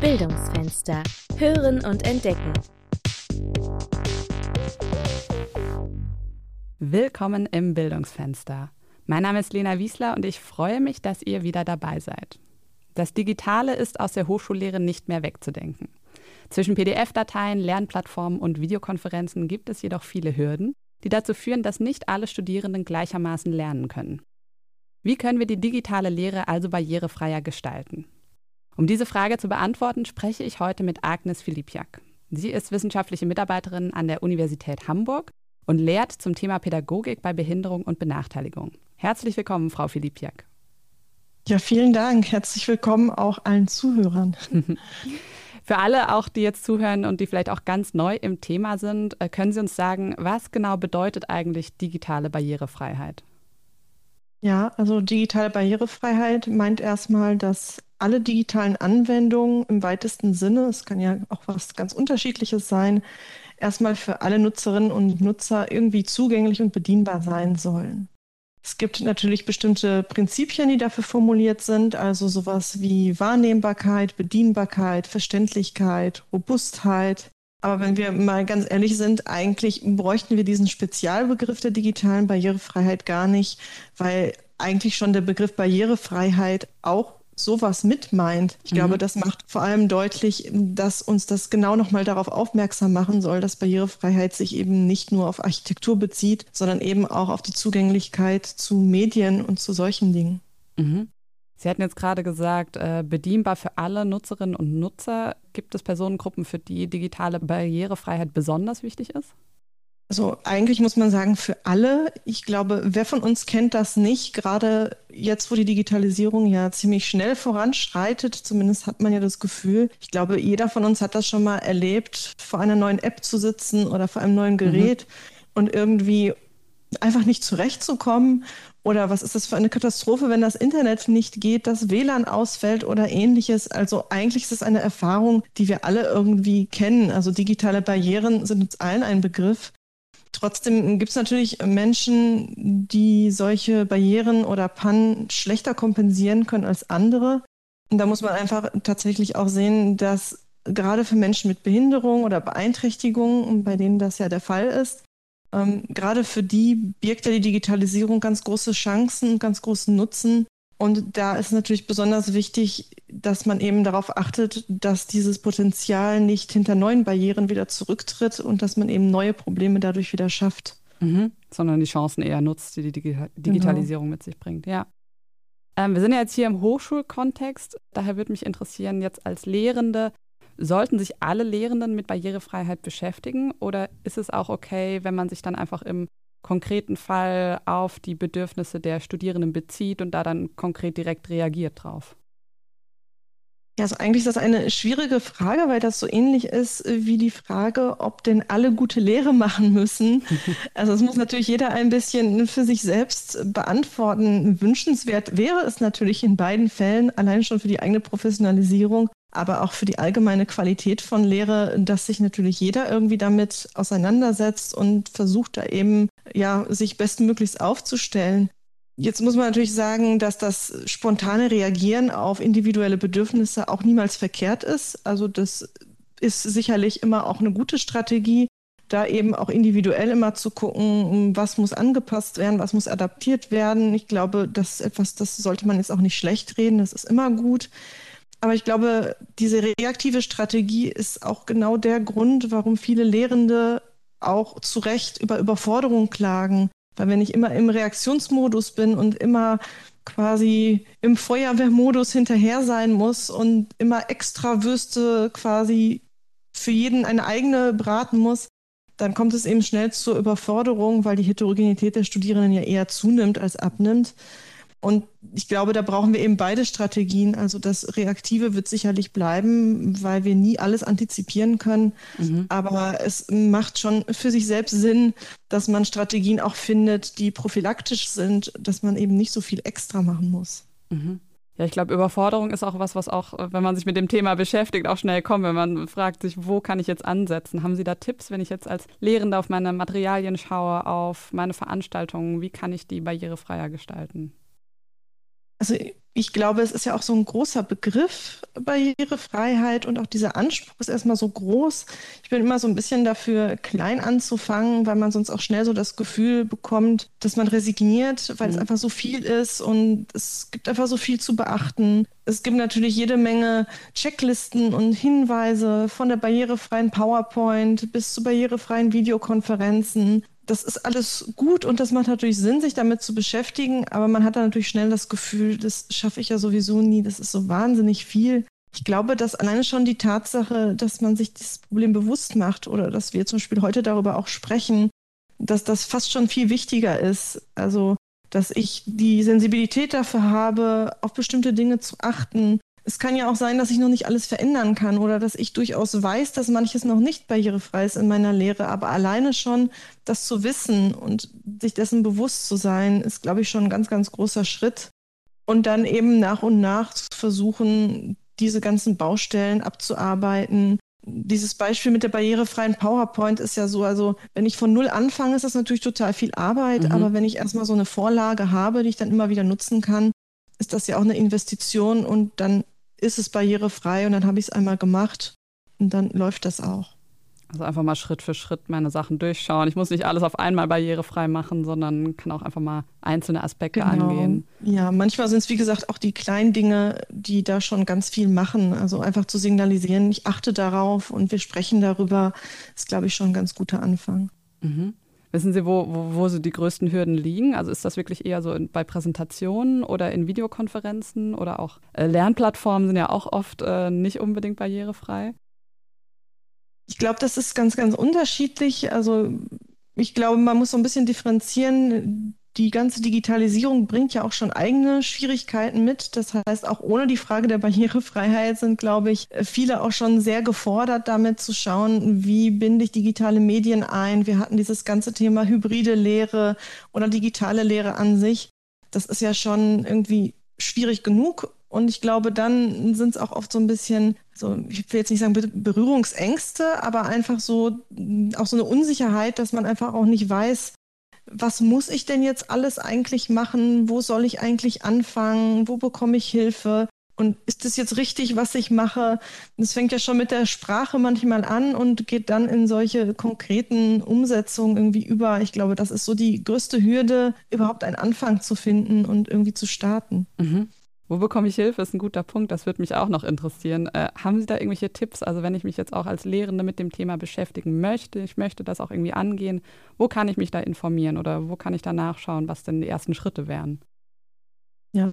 Bildungsfenster. Hören und entdecken. Willkommen im Bildungsfenster. Mein Name ist Lena Wiesler und ich freue mich, dass ihr wieder dabei seid. Das Digitale ist aus der Hochschullehre nicht mehr wegzudenken. Zwischen PDF-Dateien, Lernplattformen und Videokonferenzen gibt es jedoch viele Hürden, die dazu führen, dass nicht alle Studierenden gleichermaßen lernen können. Wie können wir die digitale Lehre also barrierefreier gestalten? Um diese Frage zu beantworten, spreche ich heute mit Agnes Filipiak. Sie ist wissenschaftliche Mitarbeiterin an der Universität Hamburg und lehrt zum Thema Pädagogik bei Behinderung und Benachteiligung. Herzlich willkommen, Frau Filipiak. Ja, vielen Dank. Herzlich willkommen auch allen Zuhörern. Für alle auch, die jetzt zuhören und die vielleicht auch ganz neu im Thema sind, äh, können Sie uns sagen, was genau bedeutet eigentlich digitale Barrierefreiheit? Ja, also digitale Barrierefreiheit meint erstmal, dass alle digitalen Anwendungen im weitesten Sinne, es kann ja auch was ganz Unterschiedliches sein, erstmal für alle Nutzerinnen und Nutzer irgendwie zugänglich und bedienbar sein sollen. Es gibt natürlich bestimmte Prinzipien, die dafür formuliert sind, also sowas wie Wahrnehmbarkeit, Bedienbarkeit, Verständlichkeit, Robustheit. Aber wenn wir mal ganz ehrlich sind, eigentlich bräuchten wir diesen Spezialbegriff der digitalen Barrierefreiheit gar nicht, weil eigentlich schon der Begriff Barrierefreiheit auch sowas mit meint. Ich mhm. glaube, das macht vor allem deutlich, dass uns das genau nochmal darauf aufmerksam machen soll, dass Barrierefreiheit sich eben nicht nur auf Architektur bezieht, sondern eben auch auf die Zugänglichkeit zu Medien und zu solchen Dingen. Mhm. Sie hatten jetzt gerade gesagt, äh, bedienbar für alle Nutzerinnen und Nutzer. Gibt es Personengruppen, für die digitale Barrierefreiheit besonders wichtig ist? Also eigentlich muss man sagen, für alle. Ich glaube, wer von uns kennt das nicht? Gerade jetzt, wo die Digitalisierung ja ziemlich schnell voranschreitet, zumindest hat man ja das Gefühl. Ich glaube, jeder von uns hat das schon mal erlebt, vor einer neuen App zu sitzen oder vor einem neuen mhm. Gerät mhm. und irgendwie einfach nicht zurechtzukommen. Oder was ist das für eine Katastrophe, wenn das Internet nicht geht, das WLAN ausfällt oder ähnliches. Also eigentlich ist es eine Erfahrung, die wir alle irgendwie kennen. Also digitale Barrieren sind uns allen ein Begriff. Trotzdem gibt es natürlich Menschen, die solche Barrieren oder Pannen schlechter kompensieren können als andere. Und da muss man einfach tatsächlich auch sehen, dass gerade für Menschen mit Behinderung oder Beeinträchtigung, bei denen das ja der Fall ist, ähm, gerade für die birgt ja die Digitalisierung ganz große Chancen, ganz großen Nutzen. Und da ist natürlich besonders wichtig, dass man eben darauf achtet, dass dieses Potenzial nicht hinter neuen Barrieren wieder zurücktritt und dass man eben neue Probleme dadurch wieder schafft. Mhm. Sondern die Chancen eher nutzt, die die genau. Digitalisierung genau. mit sich bringt. Ja. Ähm, wir sind ja jetzt hier im Hochschulkontext. Daher würde mich interessieren, jetzt als Lehrende, sollten sich alle Lehrenden mit Barrierefreiheit beschäftigen oder ist es auch okay, wenn man sich dann einfach im konkreten Fall auf die Bedürfnisse der Studierenden bezieht und da dann konkret direkt reagiert drauf? Ja, also eigentlich ist das eine schwierige Frage, weil das so ähnlich ist wie die Frage, ob denn alle gute Lehre machen müssen. Also es muss natürlich jeder ein bisschen für sich selbst beantworten. Wünschenswert wäre es natürlich in beiden Fällen, allein schon für die eigene Professionalisierung, aber auch für die allgemeine Qualität von Lehre, dass sich natürlich jeder irgendwie damit auseinandersetzt und versucht da eben ja sich bestmöglichst aufzustellen. Jetzt muss man natürlich sagen, dass das spontane Reagieren auf individuelle Bedürfnisse auch niemals verkehrt ist. Also das ist sicherlich immer auch eine gute Strategie, da eben auch individuell immer zu gucken, was muss angepasst werden, was muss adaptiert werden. Ich glaube, das ist etwas, das sollte man jetzt auch nicht schlecht reden, das ist immer gut. Aber ich glaube, diese reaktive Strategie ist auch genau der Grund, warum viele Lehrende auch zu Recht über Überforderung klagen weil wenn ich immer im Reaktionsmodus bin und immer quasi im Feuerwehrmodus hinterher sein muss und immer extra Würste quasi für jeden eine eigene braten muss, dann kommt es eben schnell zur Überforderung, weil die Heterogenität der Studierenden ja eher zunimmt als abnimmt. Und ich glaube, da brauchen wir eben beide Strategien. Also das Reaktive wird sicherlich bleiben, weil wir nie alles antizipieren können. Mhm. Aber es macht schon für sich selbst Sinn, dass man Strategien auch findet, die prophylaktisch sind, dass man eben nicht so viel extra machen muss. Mhm. Ja, ich glaube, Überforderung ist auch was, was auch, wenn man sich mit dem Thema beschäftigt, auch schnell kommt, wenn man fragt sich, wo kann ich jetzt ansetzen? Haben Sie da Tipps, wenn ich jetzt als Lehrende auf meine Materialien schaue, auf meine Veranstaltungen, wie kann ich die barrierefreier gestalten? Also ich glaube, es ist ja auch so ein großer Begriff, Barrierefreiheit und auch dieser Anspruch ist erstmal so groß. Ich bin immer so ein bisschen dafür, klein anzufangen, weil man sonst auch schnell so das Gefühl bekommt, dass man resigniert, weil mhm. es einfach so viel ist und es gibt einfach so viel zu beachten. Es gibt natürlich jede Menge Checklisten und Hinweise von der barrierefreien PowerPoint bis zu barrierefreien Videokonferenzen das ist alles gut und das macht natürlich Sinn, sich damit zu beschäftigen, aber man hat dann natürlich schnell das Gefühl, das schaffe ich ja sowieso nie, das ist so wahnsinnig viel. Ich glaube, dass alleine schon die Tatsache, dass man sich dieses Problem bewusst macht oder dass wir zum Beispiel heute darüber auch sprechen, dass das fast schon viel wichtiger ist. Also, dass ich die Sensibilität dafür habe, auf bestimmte Dinge zu achten, es kann ja auch sein, dass ich noch nicht alles verändern kann oder dass ich durchaus weiß, dass manches noch nicht barrierefrei ist in meiner Lehre. Aber alleine schon das zu wissen und sich dessen bewusst zu sein, ist, glaube ich, schon ein ganz, ganz großer Schritt. Und dann eben nach und nach zu versuchen, diese ganzen Baustellen abzuarbeiten. Dieses Beispiel mit der barrierefreien PowerPoint ist ja so, also wenn ich von null anfange, ist das natürlich total viel Arbeit, mhm. aber wenn ich erstmal so eine Vorlage habe, die ich dann immer wieder nutzen kann, ist das ja auch eine Investition und dann ist es barrierefrei und dann habe ich es einmal gemacht und dann läuft das auch. Also einfach mal Schritt für Schritt meine Sachen durchschauen. Ich muss nicht alles auf einmal barrierefrei machen, sondern kann auch einfach mal einzelne Aspekte genau. angehen. Ja, manchmal sind es, wie gesagt, auch die kleinen Dinge, die da schon ganz viel machen. Also einfach zu signalisieren, ich achte darauf und wir sprechen darüber, ist, glaube ich, schon ein ganz guter Anfang. Mhm. Wissen Sie, wo, wo, wo so die größten Hürden liegen? Also ist das wirklich eher so in, bei Präsentationen oder in Videokonferenzen oder auch äh, Lernplattformen sind ja auch oft äh, nicht unbedingt barrierefrei? Ich glaube, das ist ganz, ganz unterschiedlich. Also ich glaube, man muss so ein bisschen differenzieren die ganze Digitalisierung bringt ja auch schon eigene Schwierigkeiten mit. Das heißt, auch ohne die Frage der Barrierefreiheit sind, glaube ich, viele auch schon sehr gefordert, damit zu schauen, wie binde ich digitale Medien ein. Wir hatten dieses ganze Thema hybride Lehre oder digitale Lehre an sich. Das ist ja schon irgendwie schwierig genug. Und ich glaube, dann sind es auch oft so ein bisschen, so, ich will jetzt nicht sagen Berührungsängste, aber einfach so, auch so eine Unsicherheit, dass man einfach auch nicht weiß, was muss ich denn jetzt alles eigentlich machen? Wo soll ich eigentlich anfangen? Wo bekomme ich Hilfe? Und ist das jetzt richtig, was ich mache? Das fängt ja schon mit der Sprache manchmal an und geht dann in solche konkreten Umsetzungen irgendwie über. Ich glaube, das ist so die größte Hürde, überhaupt einen Anfang zu finden und irgendwie zu starten. Mhm. Wo bekomme ich Hilfe, ist ein guter Punkt. Das würde mich auch noch interessieren. Äh, haben Sie da irgendwelche Tipps? Also wenn ich mich jetzt auch als Lehrende mit dem Thema beschäftigen möchte, ich möchte das auch irgendwie angehen, wo kann ich mich da informieren oder wo kann ich da nachschauen, was denn die ersten Schritte wären? Ja,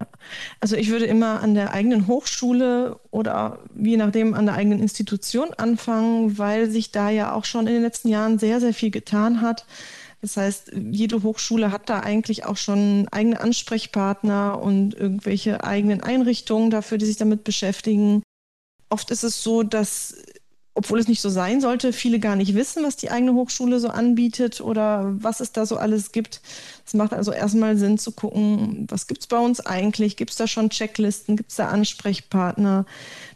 also ich würde immer an der eigenen Hochschule oder je nachdem an der eigenen Institution anfangen, weil sich da ja auch schon in den letzten Jahren sehr, sehr viel getan hat. Das heißt, jede Hochschule hat da eigentlich auch schon eigene Ansprechpartner und irgendwelche eigenen Einrichtungen dafür, die sich damit beschäftigen. Oft ist es so, dass, obwohl es nicht so sein sollte, viele gar nicht wissen, was die eigene Hochschule so anbietet oder was es da so alles gibt. Es macht also erstmal Sinn zu gucken, was gibt es bei uns eigentlich? Gibt es da schon Checklisten? Gibt es da Ansprechpartner?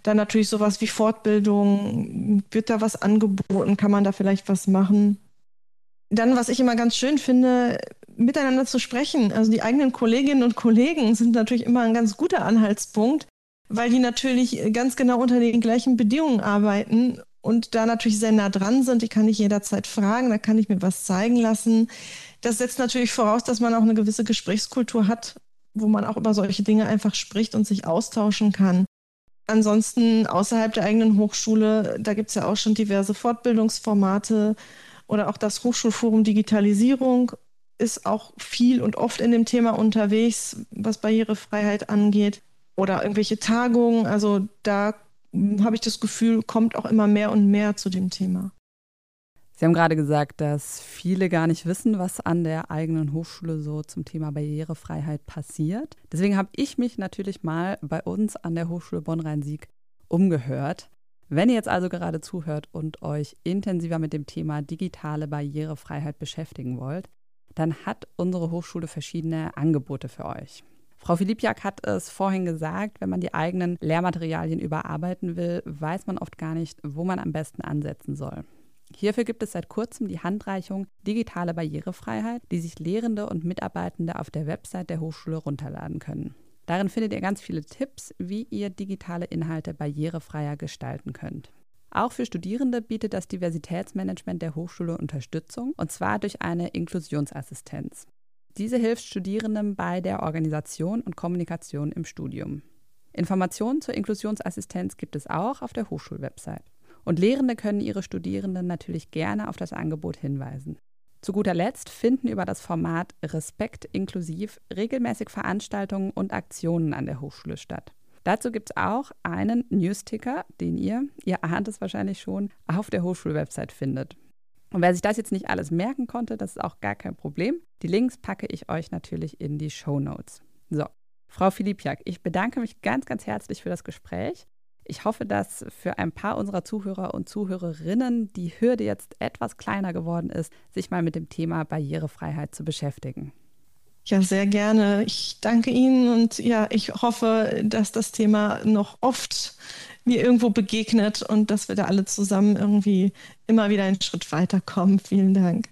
Dann natürlich sowas wie Fortbildung. Wird da was angeboten? Kann man da vielleicht was machen? Dann, was ich immer ganz schön finde, miteinander zu sprechen. Also die eigenen Kolleginnen und Kollegen sind natürlich immer ein ganz guter Anhaltspunkt, weil die natürlich ganz genau unter den gleichen Bedingungen arbeiten und da natürlich sehr nah dran sind. Ich kann nicht jederzeit fragen, da kann ich mir was zeigen lassen. Das setzt natürlich voraus, dass man auch eine gewisse Gesprächskultur hat, wo man auch über solche Dinge einfach spricht und sich austauschen kann. Ansonsten außerhalb der eigenen Hochschule, da gibt es ja auch schon diverse Fortbildungsformate, oder auch das Hochschulforum Digitalisierung ist auch viel und oft in dem Thema unterwegs, was Barrierefreiheit angeht. Oder irgendwelche Tagungen. Also da habe ich das Gefühl, kommt auch immer mehr und mehr zu dem Thema. Sie haben gerade gesagt, dass viele gar nicht wissen, was an der eigenen Hochschule so zum Thema Barrierefreiheit passiert. Deswegen habe ich mich natürlich mal bei uns an der Hochschule Bonn-Rhein-Sieg umgehört. Wenn ihr jetzt also gerade zuhört und euch intensiver mit dem Thema digitale Barrierefreiheit beschäftigen wollt, dann hat unsere Hochschule verschiedene Angebote für euch. Frau Philippjak hat es vorhin gesagt, wenn man die eigenen Lehrmaterialien überarbeiten will, weiß man oft gar nicht, wo man am besten ansetzen soll. Hierfür gibt es seit kurzem die Handreichung Digitale Barrierefreiheit, die sich Lehrende und Mitarbeitende auf der Website der Hochschule runterladen können. Darin findet ihr ganz viele Tipps, wie ihr digitale Inhalte barrierefreier gestalten könnt. Auch für Studierende bietet das Diversitätsmanagement der Hochschule Unterstützung, und zwar durch eine Inklusionsassistenz. Diese hilft Studierenden bei der Organisation und Kommunikation im Studium. Informationen zur Inklusionsassistenz gibt es auch auf der Hochschulwebsite. Und Lehrende können ihre Studierenden natürlich gerne auf das Angebot hinweisen. Zu guter Letzt finden über das Format Respekt inklusiv regelmäßig Veranstaltungen und Aktionen an der Hochschule statt. Dazu gibt es auch einen Newsticker, den ihr, ihr ahnt es wahrscheinlich schon, auf der Hochschulwebsite findet. Und wer sich das jetzt nicht alles merken konnte, das ist auch gar kein Problem. Die Links packe ich euch natürlich in die Show Notes. So, Frau Filipiak, ich bedanke mich ganz, ganz herzlich für das Gespräch. Ich hoffe, dass für ein paar unserer Zuhörer und Zuhörerinnen die Hürde jetzt etwas kleiner geworden ist, sich mal mit dem Thema Barrierefreiheit zu beschäftigen. Ja, sehr gerne. Ich danke Ihnen und ja, ich hoffe, dass das Thema noch oft mir irgendwo begegnet und dass wir da alle zusammen irgendwie immer wieder einen Schritt weiterkommen. Vielen Dank.